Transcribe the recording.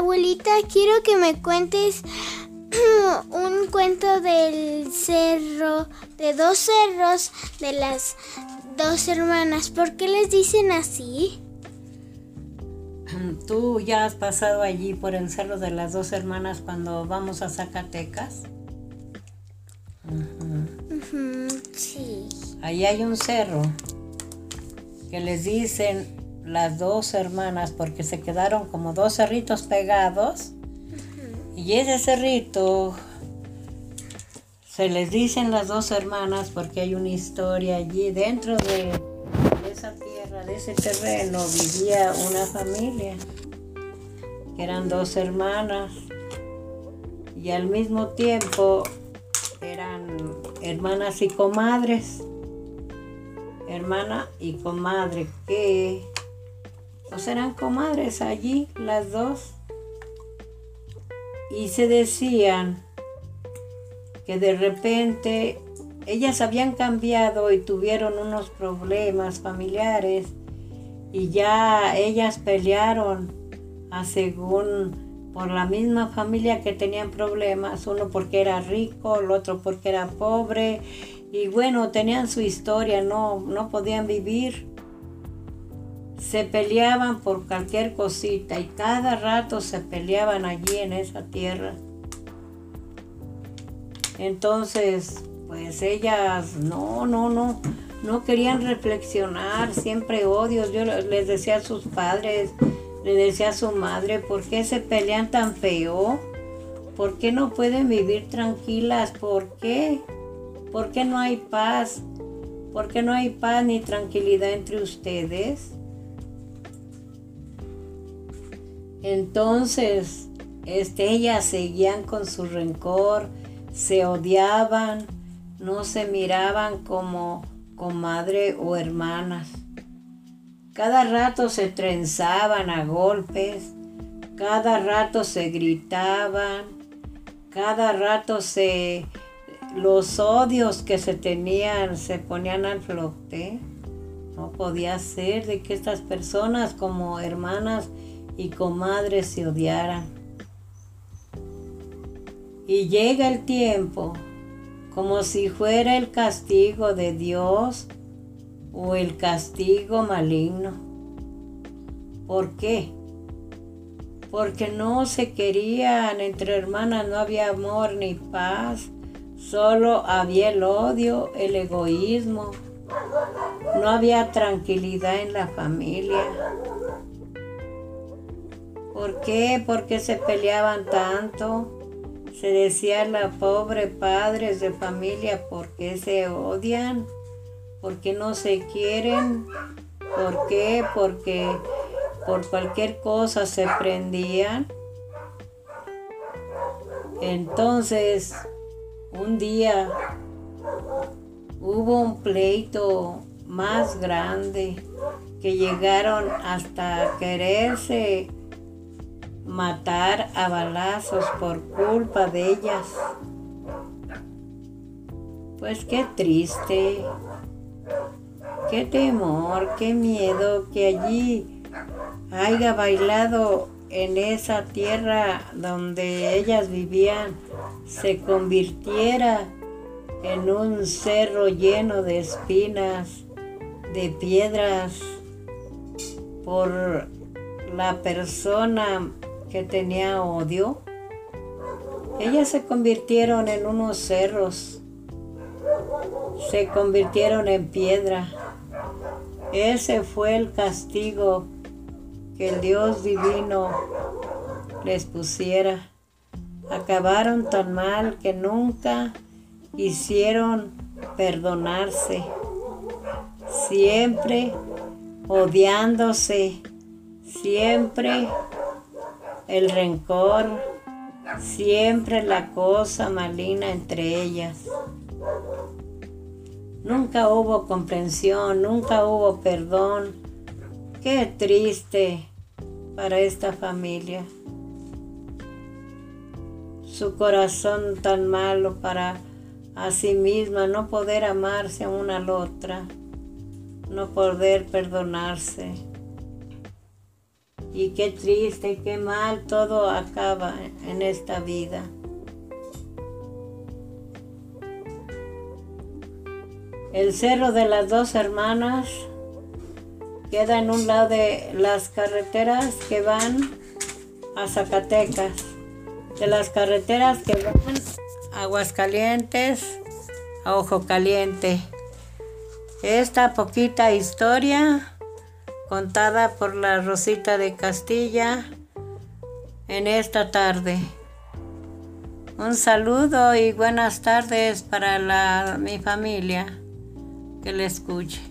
Abuelita, quiero que me cuentes un cuento del cerro, de dos cerros, de las dos hermanas. ¿Por qué les dicen así? ¿Tú ya has pasado allí por el cerro de las dos hermanas cuando vamos a Zacatecas? sí. Ahí hay un cerro que les dicen las dos hermanas porque se quedaron como dos cerritos pegados. Y ese cerrito se les dicen las dos hermanas porque hay una historia allí. Dentro de esa tierra, de ese terreno, vivía una familia que eran dos hermanas. Y al mismo tiempo eran hermanas y comadres. Hermana y comadre, que pues eran comadres allí, las dos. Y se decían que de repente ellas habían cambiado y tuvieron unos problemas familiares y ya ellas pelearon a según por la misma familia que tenían problemas, uno porque era rico, el otro porque era pobre y bueno, tenían su historia, no, no podían vivir. Se peleaban por cualquier cosita y cada rato se peleaban allí en esa tierra. Entonces, pues ellas, no, no, no, no querían reflexionar, siempre odios. Yo les decía a sus padres, les decía a su madre, ¿por qué se pelean tan feo? ¿Por qué no pueden vivir tranquilas? ¿Por qué? ¿Por qué no hay paz? ¿Por qué no hay paz ni tranquilidad entre ustedes? Entonces, este, ellas seguían con su rencor, se odiaban, no se miraban como comadre o hermanas. Cada rato se trenzaban a golpes, cada rato se gritaban, cada rato se los odios que se tenían se ponían al flote. No podía ser de que estas personas como hermanas y comadres se odiaran. Y llega el tiempo como si fuera el castigo de Dios o el castigo maligno. ¿Por qué? Porque no se querían entre hermanas, no había amor ni paz Solo había el odio, el egoísmo. No había tranquilidad en la familia. ¿Por qué? ¿Por qué se peleaban tanto? Se decía la pobre padres de familia, ¿por qué se odian? ¿Por qué no se quieren? ¿Por qué? Porque por cualquier cosa se prendían. Entonces, un día hubo un pleito más grande que llegaron hasta quererse matar a balazos por culpa de ellas. Pues qué triste, qué temor, qué miedo que allí haya bailado en esa tierra donde ellas vivían se convirtiera en un cerro lleno de espinas, de piedras, por la persona que tenía odio. Ellas se convirtieron en unos cerros, se convirtieron en piedra. Ese fue el castigo que el Dios divino les pusiera acabaron tan mal que nunca quisieron perdonarse, siempre odiándose, siempre el rencor, siempre la cosa maligna entre ellas. Nunca hubo comprensión, nunca hubo perdón. Qué triste para esta familia su corazón tan malo para a sí misma, no poder amarse una a la otra, no poder perdonarse. Y qué triste, qué mal, todo acaba en esta vida. El cerro de las dos hermanas queda en un lado de las carreteras que van a Zacatecas, de las carreteras que van a Aguascalientes, a Ojo Caliente. Esta poquita historia contada por la Rosita de Castilla en esta tarde. Un saludo y buenas tardes para la, mi familia que le escuche.